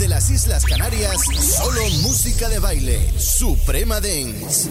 Desde las Islas Canarias, solo música de baile. Suprema Dance.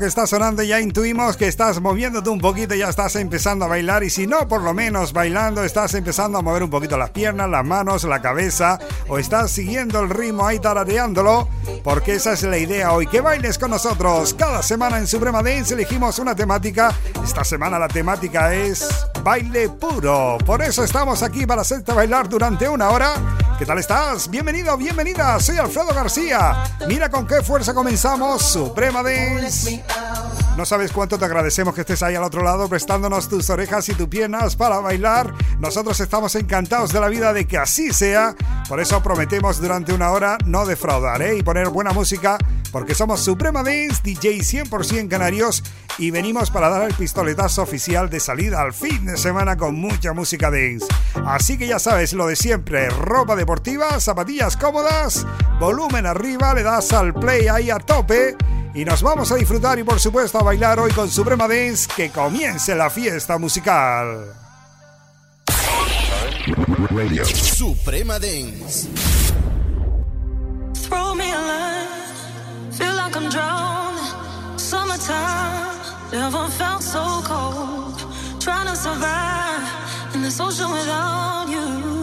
Que está sonando ya intuimos que estás moviéndote un poquito, ya estás empezando a bailar y si no, por lo menos bailando estás empezando a mover un poquito las piernas, las manos, la cabeza o estás siguiendo el ritmo ahí tarareándolo, porque esa es la idea hoy, que bailes con nosotros. Cada semana en Suprema Dance elegimos una temática, esta semana la temática es baile puro, por eso estamos aquí para hacerte bailar durante una hora. ¿Qué tal estás? Bienvenido, bienvenida, soy Alfredo García. Mira con qué fuerza comenzamos Suprema Dance. No sabes cuánto te agradecemos que estés ahí al otro lado prestándonos tus orejas y tus piernas para bailar. Nosotros estamos encantados de la vida de que así sea. Por eso prometemos durante una hora no defraudar ¿eh? y poner buena música porque somos Suprema Dance, DJ 100% canarios y venimos para dar el pistoletazo oficial de salida al fin de semana con mucha música dance. Así que ya sabes lo de siempre, ropa deportiva, zapatillas cómodas, volumen arriba, le das al play ahí a tope y nos vamos a disfrutar y por supuesto a bailar hoy con Suprema Dance que comience la fiesta musical. Suprema Dance. Throw me a line, feel like I'm drowning. Summertime, never felt so cold. Trying to survive in this ocean without you.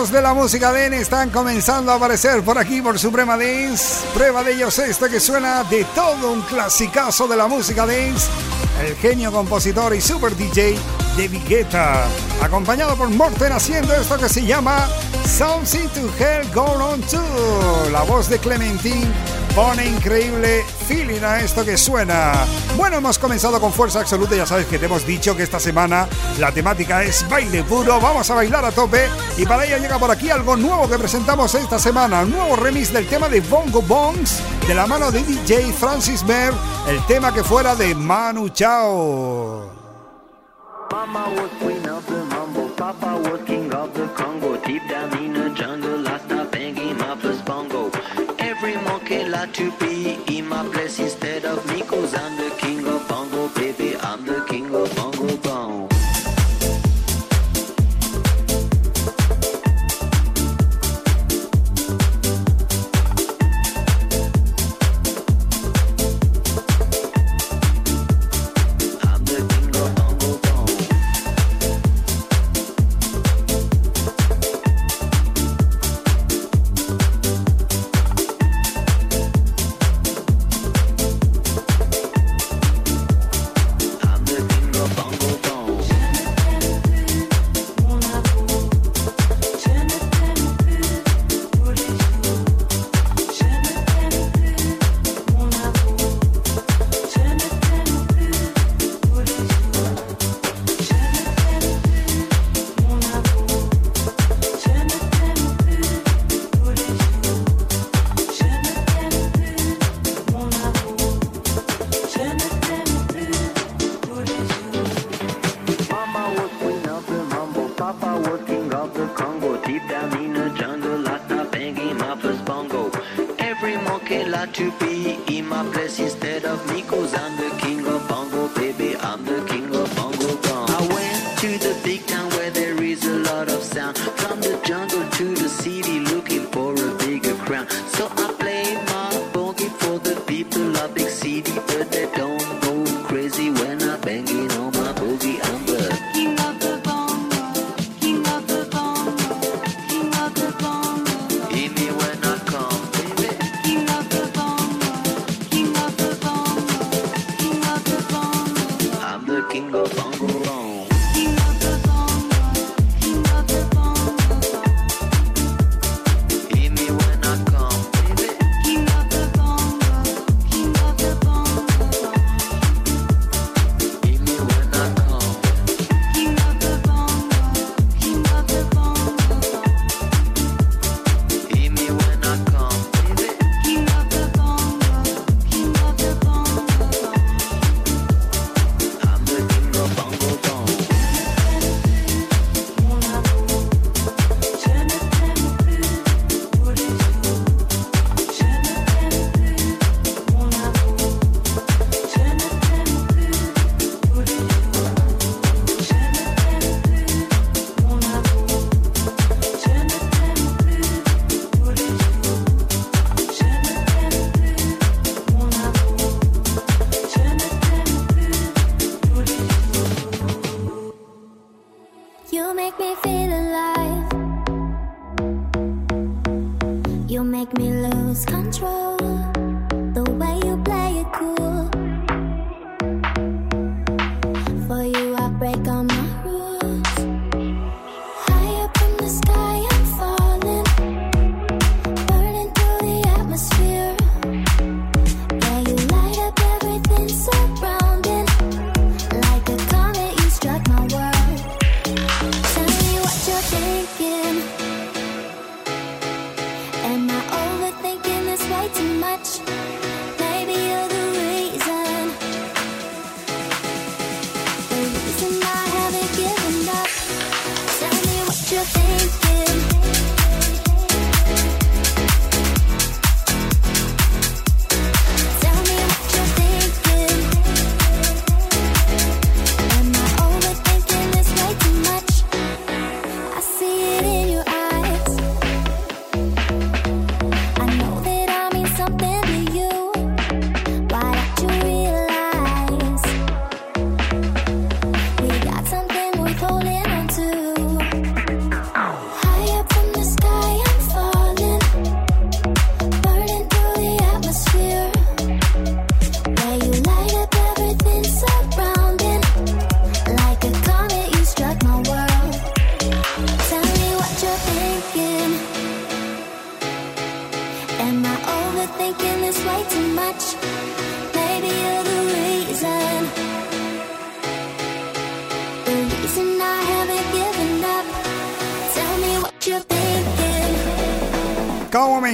De la música dance están comenzando a aparecer por aquí por Suprema Dance. Prueba de ellos este que suena de todo un clasicazo de la música dance. El genio compositor y super DJ David Guetta, acompañado por Morten haciendo esto que se llama Something to Hell Go On To. La voz de Clementine pone increíble feeling a esto que suena. Bueno, hemos comenzado con fuerza absoluta. Ya sabes que te hemos dicho que esta semana la temática es baile puro. Vamos a bailar a tope. Y para ello llega por aquí algo nuevo que presentamos esta semana: un nuevo remix del tema de Bongo Bongs de la mano de DJ Francis Mer. El tema que fuera de Manu Chao. Mama was queen of the mambo, Papa was king of the Congo. Deep down in the to be in my place instead of me, cause I'm the king of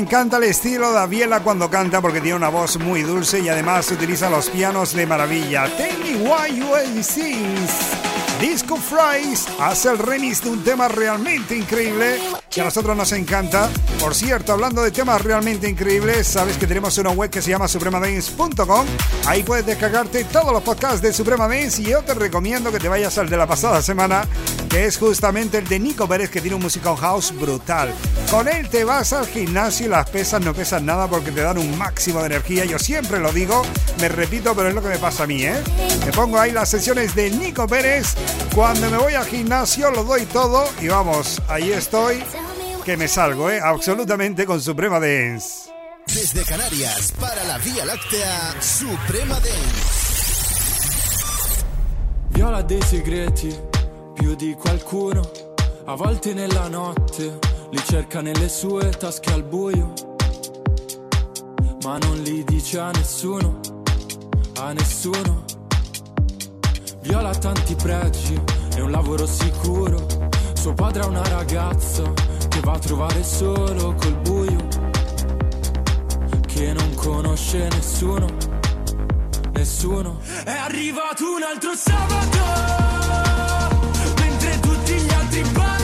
encanta el estilo de Aviela cuando canta porque tiene una voz muy dulce y además utiliza los pianos de maravilla. Tell me why you ain't sings. Disco Fries hace el remix de un tema realmente increíble que a nosotros nos encanta. Por cierto, hablando de temas realmente increíbles, sabes que tenemos una web que se llama supremadance.com. Ahí puedes descargarte todos los podcasts de Suprema Dance y yo te recomiendo que te vayas al de la pasada semana, que es justamente el de Nico Pérez, que tiene un musical house brutal. Con él te vas al gimnasio y las pesas no pesan nada porque te dan un máximo de energía. Yo siempre lo digo, me repito, pero es lo que me pasa a mí, ¿eh? Me pongo ahí las sesiones de Nico Pérez. Cuando me voy al gimnasio lo doy todo y vamos, ahí estoy, que me salgo, ¿eh? Absolutamente con Suprema Dance. Desde Canarias para la Vía Láctea, Suprema Dance. Viola dei segreti, più di qualcuno. A volte nella notte li cerca nelle sue tasche al buio. Ma non li dice a nessuno, a nessuno. Viola tanti pregi e un lavoro sicuro. Suo padre ha una ragazza che va a trovare solo col buio. Che non conosce nessuno, nessuno. È arrivato un altro sabato, mentre tutti gli altri ballano.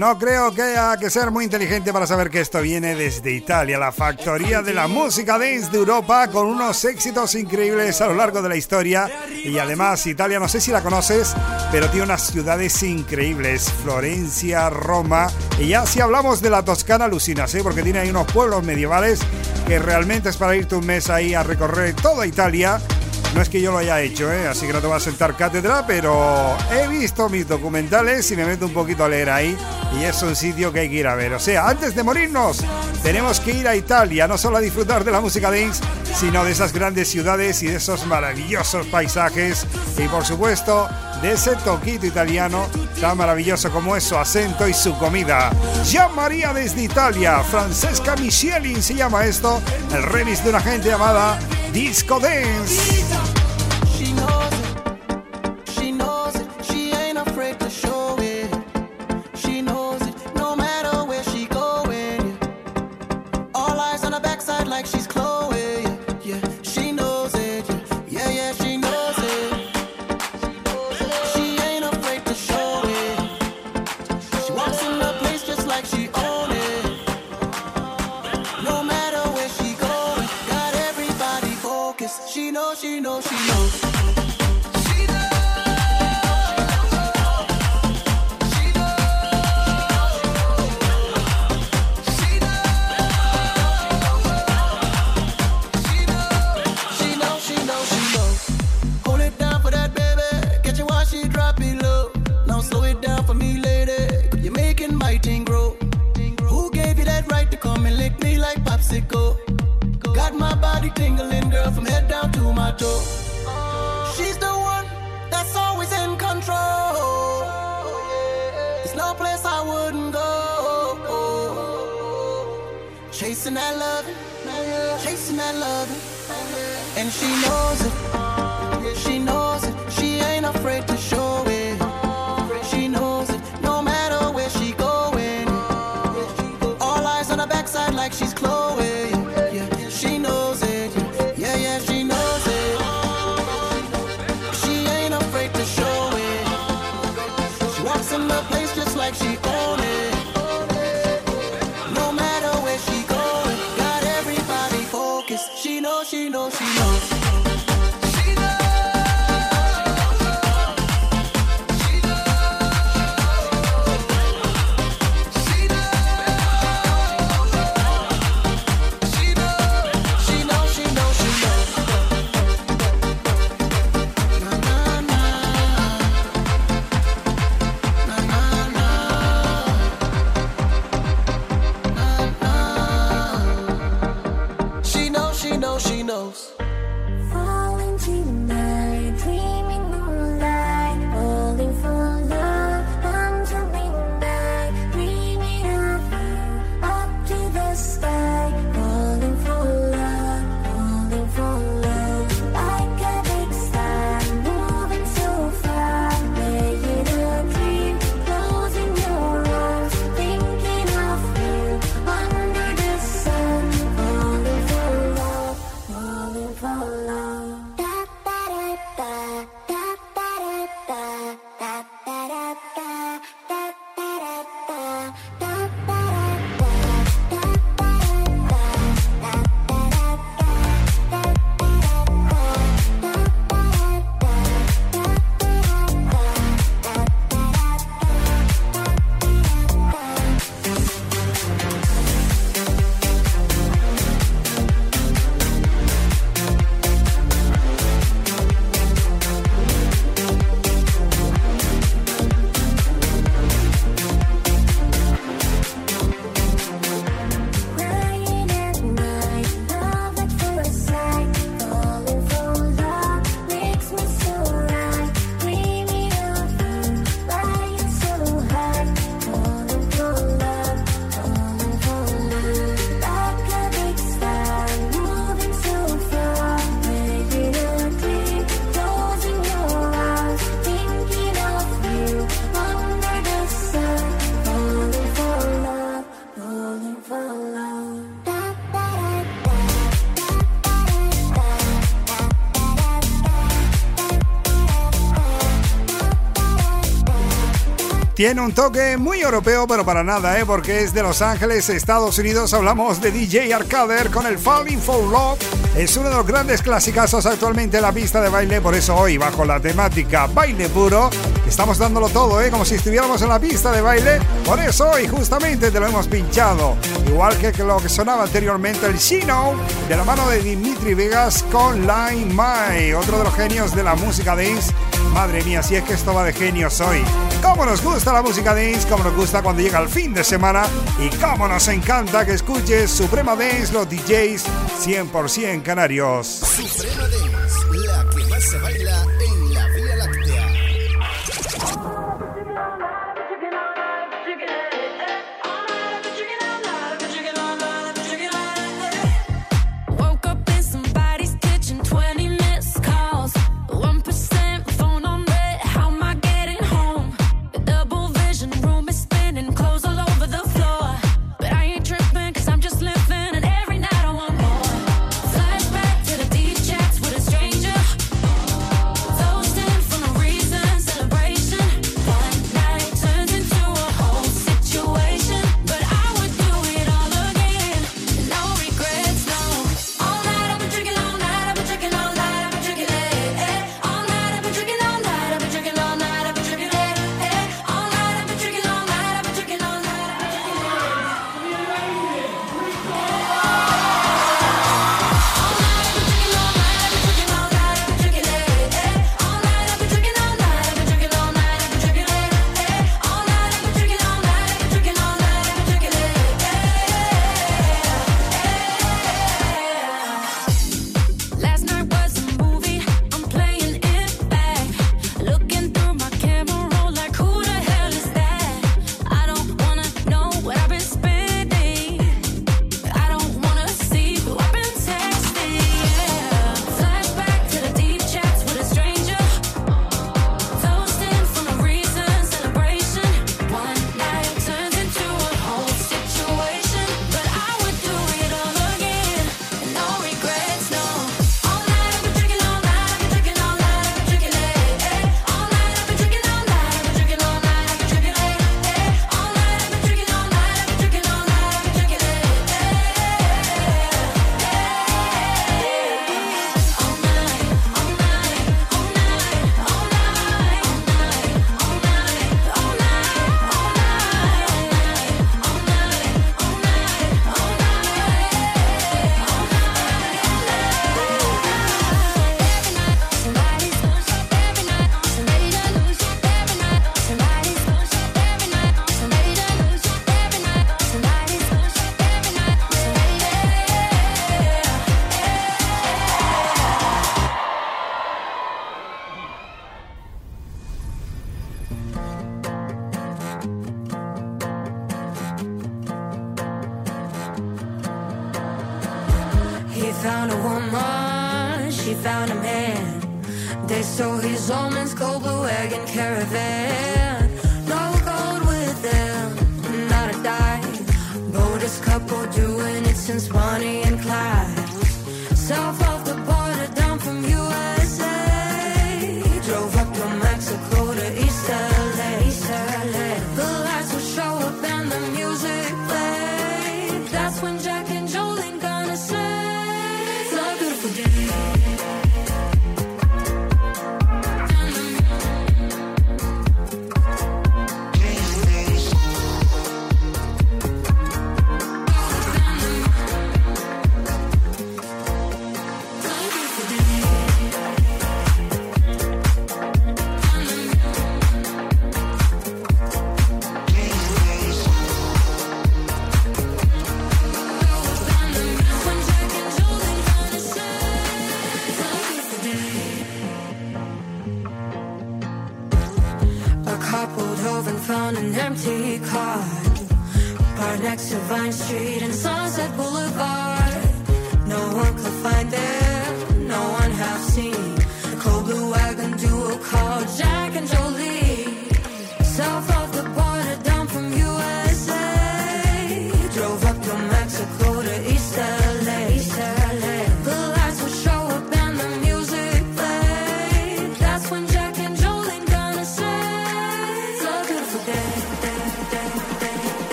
No creo que haya que ser muy inteligente para saber que esto viene desde Italia, la factoría de la música dance de Europa, con unos éxitos increíbles a lo largo de la historia. Y además, Italia, no sé si la conoces, pero tiene unas ciudades increíbles: Florencia, Roma. Y ya si hablamos de la Toscana, alucinas, ¿eh? porque tiene ahí unos pueblos medievales que realmente es para irte un mes ahí a recorrer toda Italia. No es que yo lo haya hecho, ¿eh? así que no te voy a sentar cátedra, pero he visto mis documentales y me meto un poquito a leer ahí. Y es un sitio que hay que ir a ver. O sea, antes de morirnos, tenemos que ir a Italia, no solo a disfrutar de la música dance, sino de esas grandes ciudades y de esos maravillosos paisajes. Y por supuesto, de ese toquito italiano tan maravilloso como es su acento y su comida. Gian María desde Italia, Francesca Michelin se llama esto, el remix de una gente llamada Disco Dance. She's the one that's always in control. There's no place I wouldn't go. Chasing that love, chasing that love, and she knows it. She knows Tiene un toque muy europeo, pero para nada, ¿eh? porque es de Los Ángeles, Estados Unidos. Hablamos de DJ Arcader con el Falling for Love. Es uno de los grandes clasicazos actualmente en la pista de baile. Por eso hoy, bajo la temática baile puro, estamos dándolo todo, ¿eh? como si estuviéramos en la pista de baile. Por eso hoy, justamente, te lo hemos pinchado. Igual que lo que sonaba anteriormente, el Shino, de la mano de Dimitri Vegas con Line My, otro de los genios de la música dance. Madre mía, si es que esto va de genios hoy. Cómo nos gusta la música dance, cómo nos gusta cuando llega el fin de semana y cómo nos encanta que escuches Suprema Dance, los DJs 100% canarios. Suprema Dance, la que más se baila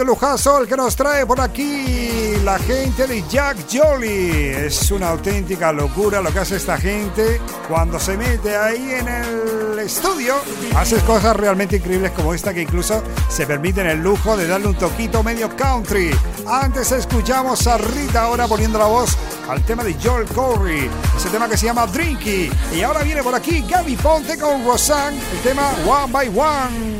Tremendo lujazo el que nos trae por aquí la gente de Jack Jolly. Es una auténtica locura lo que hace esta gente cuando se mete ahí en el estudio. Hace cosas realmente increíbles como esta que incluso se permiten el lujo de darle un toquito medio country. Antes escuchamos a Rita ahora poniendo la voz al tema de Joel Corey, ese tema que se llama Drinky. Y ahora viene por aquí Gaby Ponte con Rosanne, el tema One by One.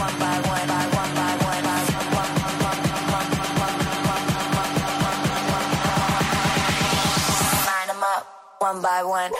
one, one by one.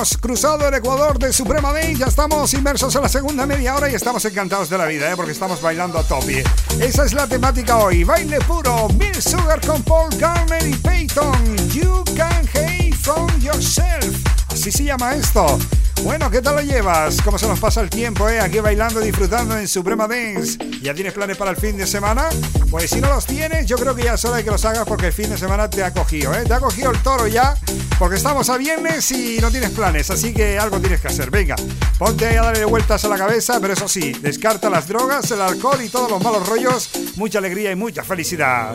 Hemos cruzado el Ecuador de Suprema Day, ya estamos inmersos en la segunda media hora y estamos encantados de la vida, ¿eh? porque estamos bailando a tope. Esa es la temática hoy, baile puro, Bill Sugar con Paul Garner y Peyton, You Can Hate From Yourself, así se llama esto. Bueno, ¿qué tal lo llevas? ¿Cómo se nos pasa el tiempo, eh? Aquí bailando, disfrutando en Suprema Dance. ¿Ya tienes planes para el fin de semana? Pues si no los tienes, yo creo que ya es hora de que los hagas porque el fin de semana te ha cogido, ¿eh? Te ha cogido el toro ya, porque estamos a viernes y no tienes planes, así que algo tienes que hacer. Venga, ponte a darle vueltas a la cabeza, pero eso sí, descarta las drogas, el alcohol y todos los malos rollos. Mucha alegría y mucha felicidad.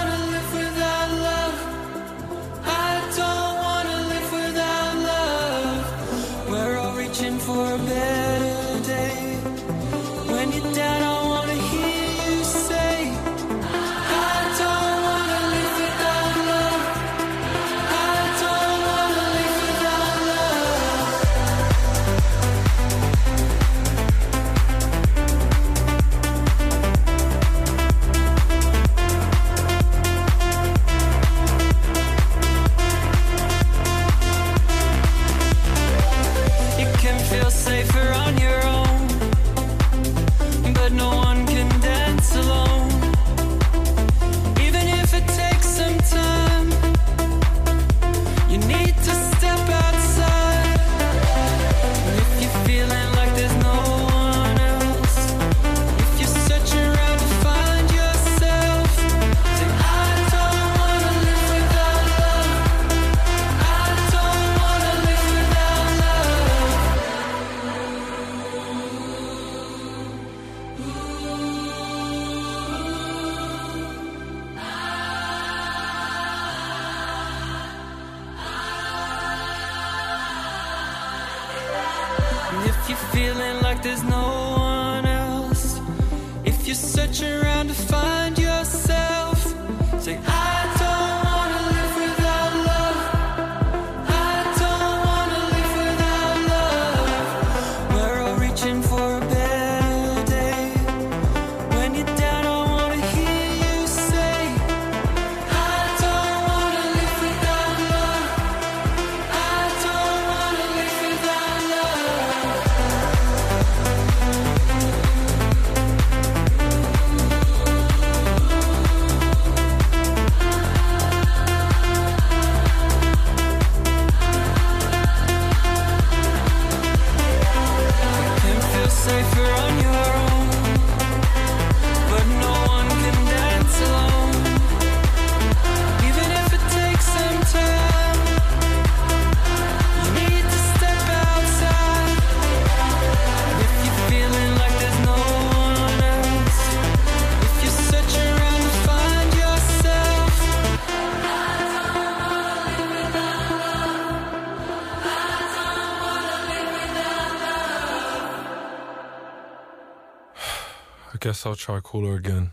I'll try cooler again.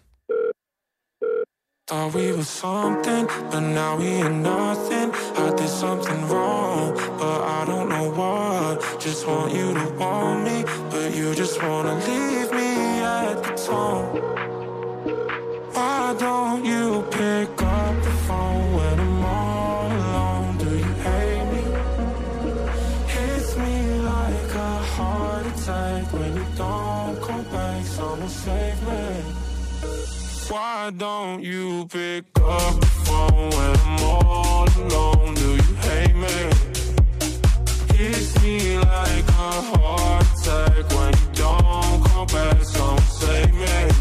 Thought we were something, but now we ain't nothing. I did something wrong, but I don't know what. Just want you to want me, but you just wanna leave me at the tone. Why don't you save me. Why don't you pick up the phone when I'm all alone? Do you hate me? Hits me like a heart attack when you don't come back. Someone save me.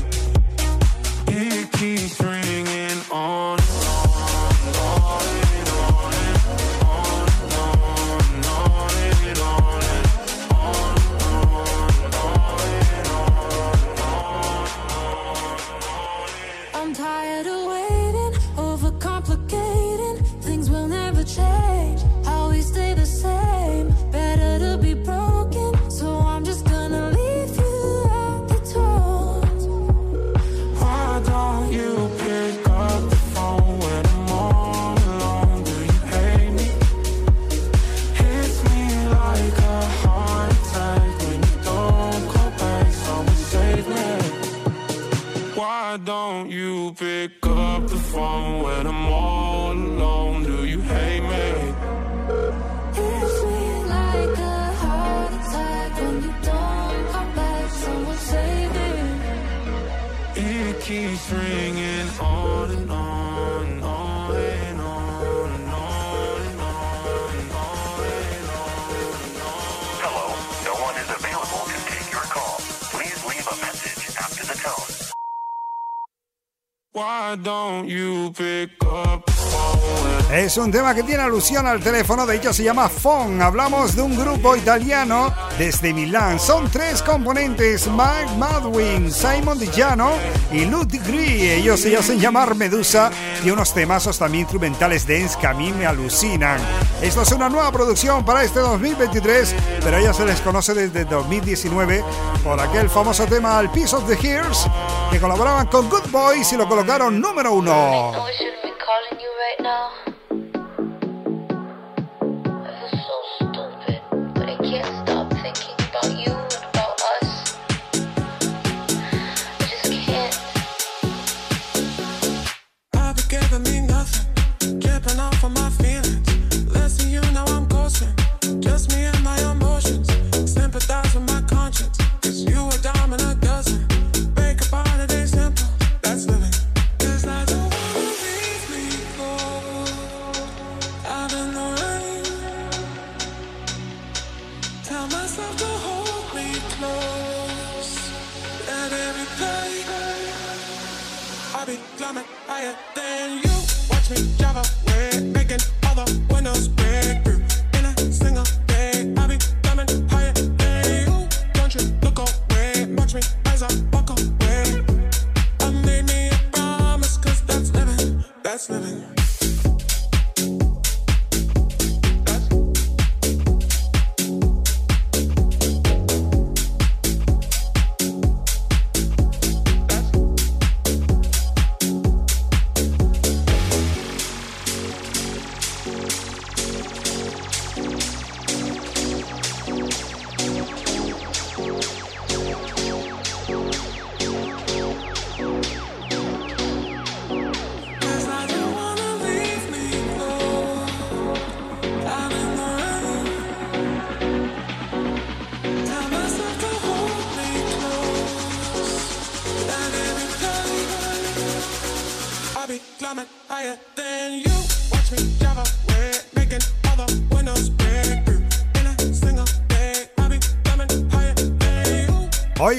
stupid. Why don't you pick up? Es un tema que tiene alusión al teléfono, de hecho se llama Phone. Hablamos de un grupo italiano desde Milán. Son tres componentes, Mike Madwin, Simon Digiano y Lud Gree. Ellos se hacen llamar Medusa y unos temazos también instrumentales dance que a mí me alucinan. Esto es una nueva producción para este 2023, pero ya se les conoce desde 2019 por aquel famoso tema Al Piece of the Hears que colaboraban con Good Boys y lo colocaron número uno. know.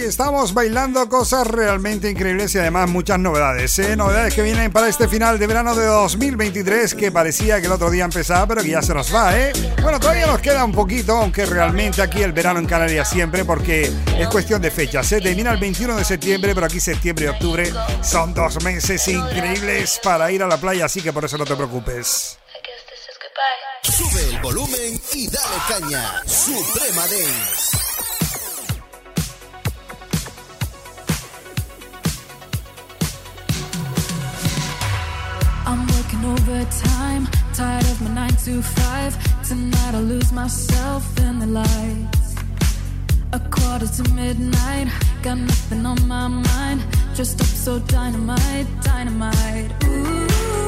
Estamos bailando cosas realmente increíbles y además muchas novedades. ¿eh? Novedades que vienen para este final de verano de 2023 que parecía que el otro día empezaba pero que ya se nos va. ¿eh? Bueno, todavía nos queda un poquito, aunque realmente aquí el verano en Canarias siempre porque es cuestión de fechas. Se termina el 21 de septiembre, pero aquí septiembre y octubre son dos meses increíbles para ir a la playa, así que por eso no te preocupes. Sube el volumen y dale caña. Suprema Dance. Working overtime, tired of my nine to five. Tonight I lose myself in the lights. A quarter to midnight, got nothing on my mind. Just up so dynamite, dynamite. Ooh,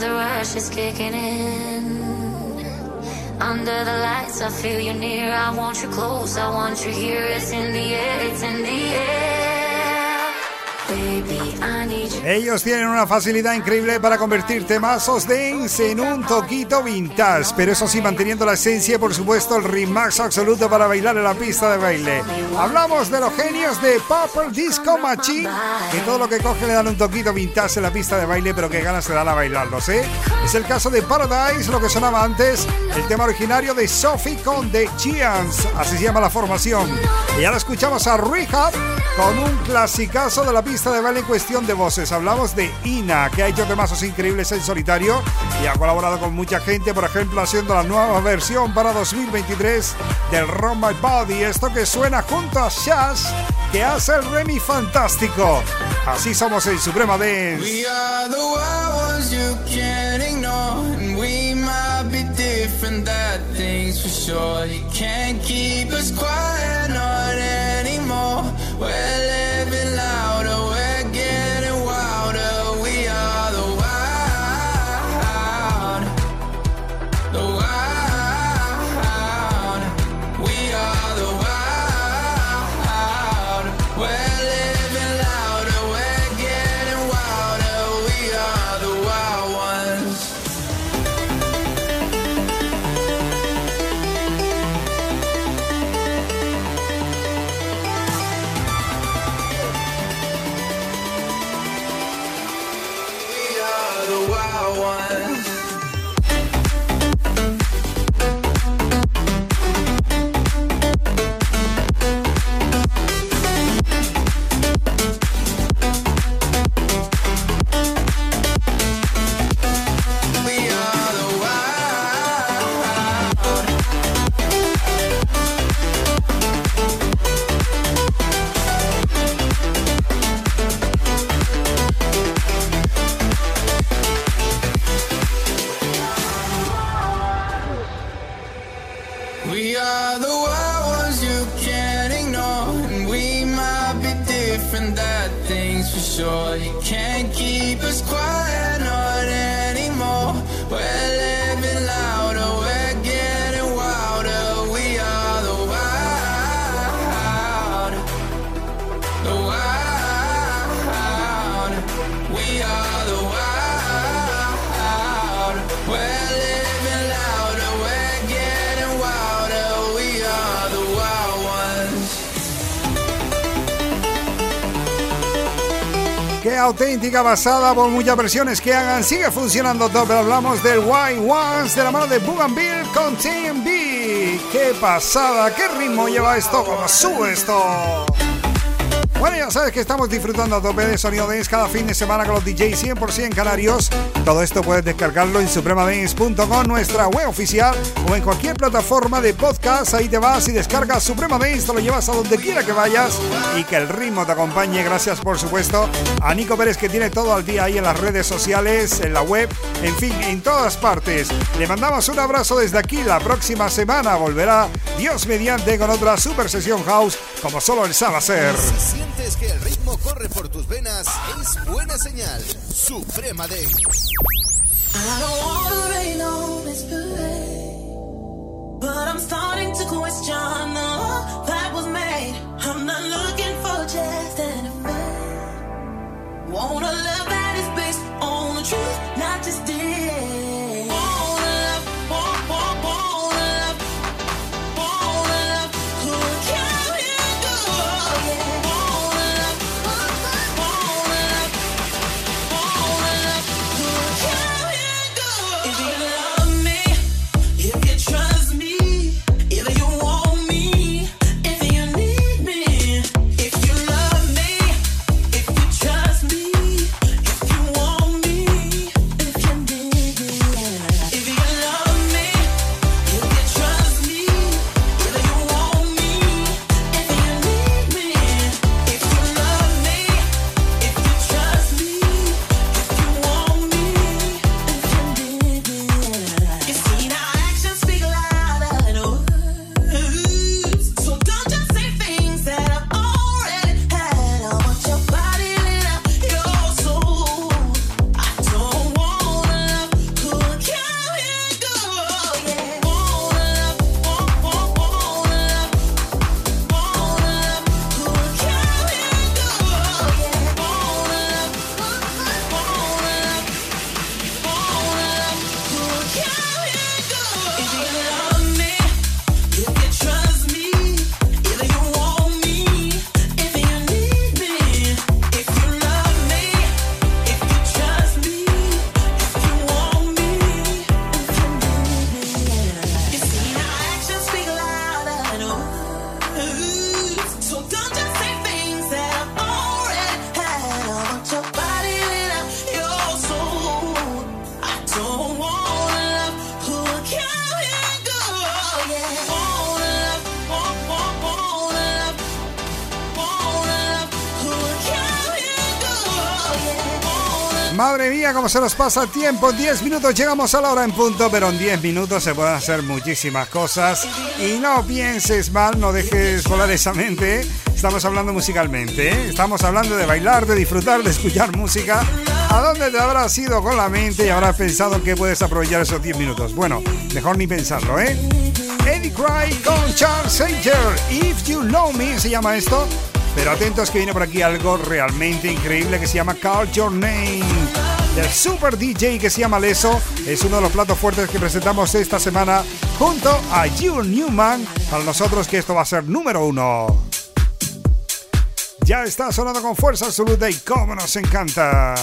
Another rush is kicking in. Under the lights, I feel you near. I want you close, I want you here. It's in the air, it's in the air. Ellos tienen una facilidad increíble para convertir temazos dance en un toquito vintage, pero eso sí manteniendo la esencia y por supuesto el remix absoluto para bailar en la pista de baile. Hablamos de los genios de Purple Disco Machine, que todo lo que cogen le dan un toquito vintage en la pista de baile, pero que ganas te dan a bailarlos, ¿eh? Es el caso de Paradise, lo que sonaba antes, el tema originario de Sophie con The así se llama la formación. Y ahora escuchamos a Rehab con un clasicazo de la pista de baile en cuestión de voces. Hablamos de Ina, que ha hecho temazos increíbles en solitario y ha colaborado con mucha gente, por ejemplo, haciendo la nueva versión para 2023 del Run My Body. Esto que suena junto a Shaz, que hace el Remy fantástico. Así somos en Suprema Dance. We are the ones you can't ignore. And we might be different, that thing's for sure. You can't keep us quiet, auténtica basada por muchas versiones que hagan. Sigue funcionando todo, pero hablamos del White Ones de la mano de Bougainville con TMB. Qué pasada, qué ritmo lleva esto, cómo sube esto. Bueno, ya sabes que estamos disfrutando a tope de Sonido Dance cada fin de semana con los DJs 100% canarios. Todo esto puedes descargarlo en supremadance.com, nuestra web oficial, o en cualquier plataforma de podcast. Ahí te vas y descargas Suprema Dance, te lo llevas a donde quiera que vayas y que el ritmo te acompañe. Gracias, por supuesto, a Nico Pérez que tiene todo al día ahí en las redes sociales, en la web, en fin, en todas partes. Le mandamos un abrazo desde aquí. La próxima semana volverá Dios mediante con otra super sesión house como solo él sabe sientes que el ritmo corre por tus venas, es buena señal. Suprema de. But I'm starting to question the love that was made. I'm not looking for just an effect. Want a love that is based on the truth, not just it. Cómo se nos pasa el tiempo. 10 minutos, llegamos a la hora en punto, pero en 10 minutos se pueden hacer muchísimas cosas. Y no pienses mal, no dejes volar esa mente. Estamos hablando musicalmente, ¿eh? estamos hablando de bailar, de disfrutar, de escuchar música. ¿A dónde te habrás ido con la mente y habrás pensado que puedes aprovechar esos 10 minutos? Bueno, mejor ni pensarlo, ¿eh? Eddie Cry con Charles Sanger. If You Know Me se llama esto. Pero atentos que viene por aquí algo realmente increíble que se llama Call Your Name. Del super DJ que se llama Leso. Es uno de los platos fuertes que presentamos esta semana junto a June Newman. Para nosotros que esto va a ser número uno. Ya está sonando con fuerza absoluta y cómo nos encanta.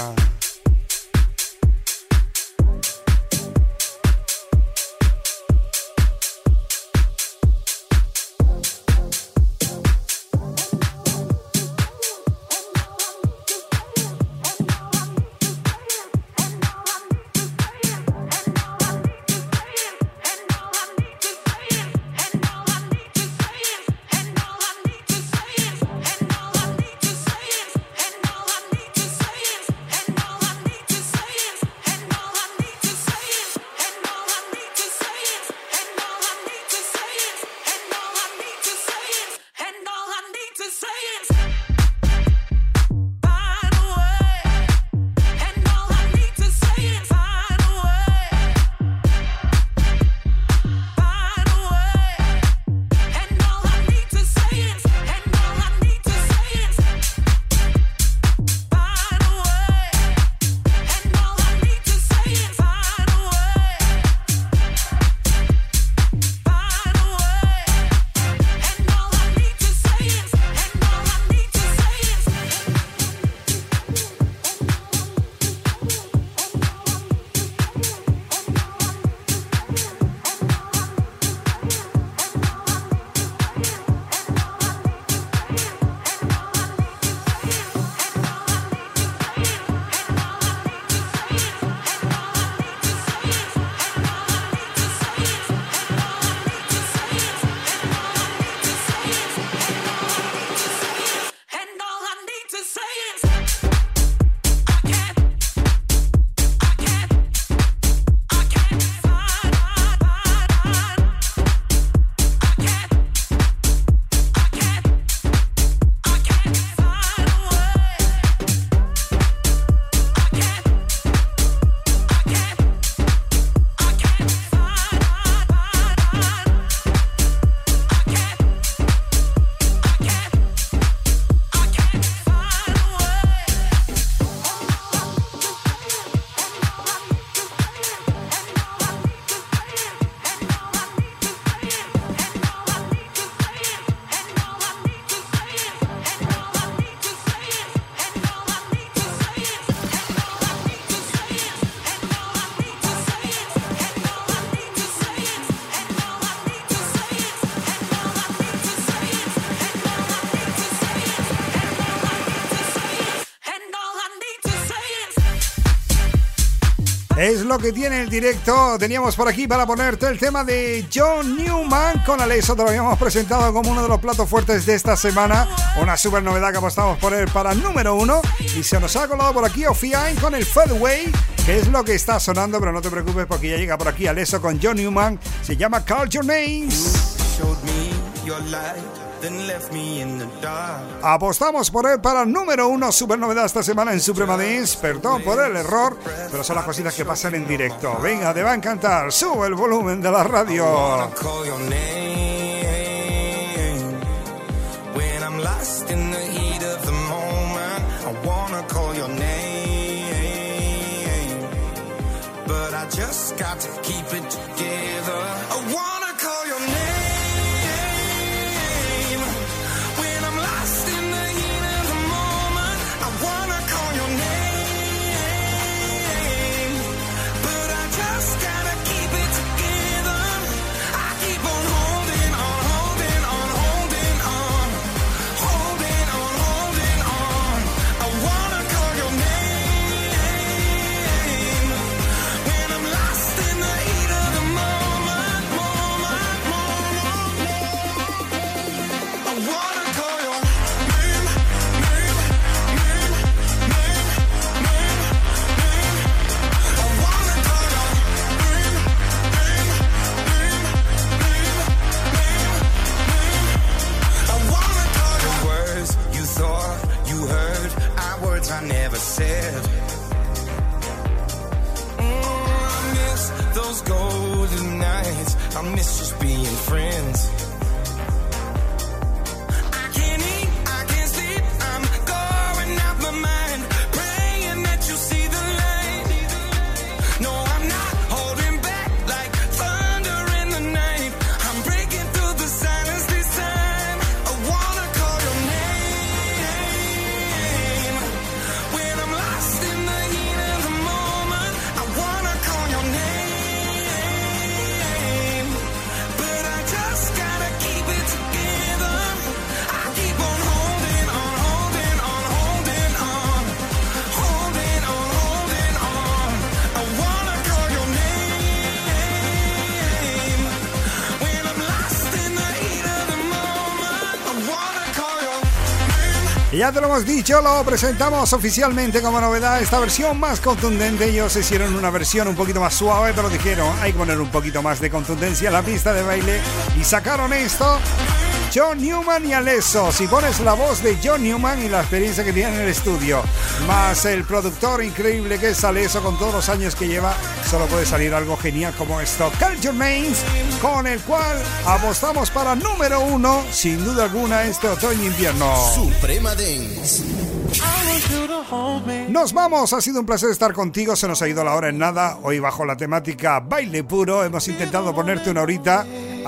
Que tiene el directo. Teníamos por aquí para ponerte el tema de John Newman con Aleso. Te lo habíamos presentado como uno de los platos fuertes de esta semana. Una super novedad que apostamos por él para número uno. Y se nos ha colado por aquí Ofiain con el Fairway, que es lo que está sonando. Pero no te preocupes porque ya llega por aquí Aleso con John Newman. Se llama Call Your Names. Showed Apostamos por él para número uno, super novedad esta semana en Suprema Dance. Perdón por el error, pero son las cositas que pasan en directo. Venga, te va a encantar. Sube el volumen de la radio. Call your name when I'm lost in the heat of the moment. I wanna call your name, but I just got to keep it together. Ya te lo hemos dicho, lo presentamos oficialmente como novedad, esta versión más contundente. Ellos hicieron una versión un poquito más suave, pero dijeron, hay que poner un poquito más de contundencia en la pista de baile. Y sacaron esto, John Newman y Alesso. Si pones la voz de John Newman y la experiencia que tiene en el estudio, más el productor increíble que es Alesso con todos los años que lleva, solo puede salir algo genial como esto. Culture Mains, con el cual apostamos para número uno, sin duda alguna, este otoño-invierno. Suprema Dance. Nos vamos, ha sido un placer estar contigo, se nos ha ido la hora en nada, hoy bajo la temática baile puro, hemos intentado ponerte una horita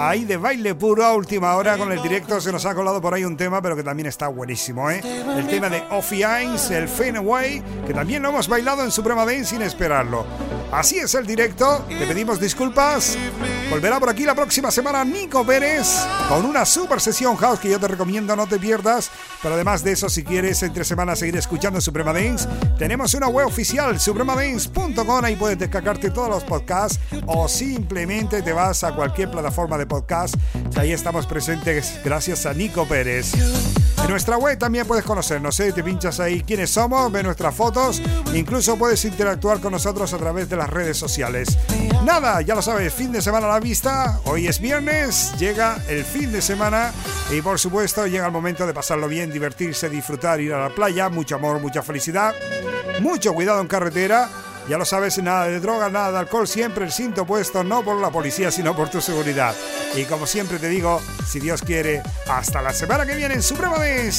ahí de baile puro a última hora con el directo, se nos ha colado por ahí un tema, pero que también está buenísimo, ¿eh? El tema de Offie Ains, el Fade Away, que también lo hemos bailado en Suprema Dance sin esperarlo. Así es el directo, te pedimos disculpas, volverá por aquí la próxima semana Nico Pérez con una super sesión house que yo te recomiendo, no te pierdas, pero además de eso, si quieres entre semanas seguir escuchando Suprema Dance, tenemos una web oficial, supremadance.com, ahí puedes descargarte todos los podcasts o simplemente te vas a cualquier plataforma de podcast, ahí estamos presentes gracias a Nico Pérez. En nuestra web también puedes conocernos, ¿eh? te pinchas ahí quiénes somos, ves nuestras fotos, incluso puedes interactuar con nosotros a través de las redes sociales. Nada, ya lo sabes, fin de semana a la vista, hoy es viernes, llega el fin de semana y por supuesto llega el momento de pasarlo bien, divertirse, disfrutar, ir a la playa, mucho amor, mucha felicidad, mucho cuidado en carretera. Ya lo sabes, nada de droga, nada de alcohol, siempre el cinto puesto, no por la policía, sino por tu seguridad. Y como siempre te digo, si Dios quiere, hasta la semana que viene en Suprema de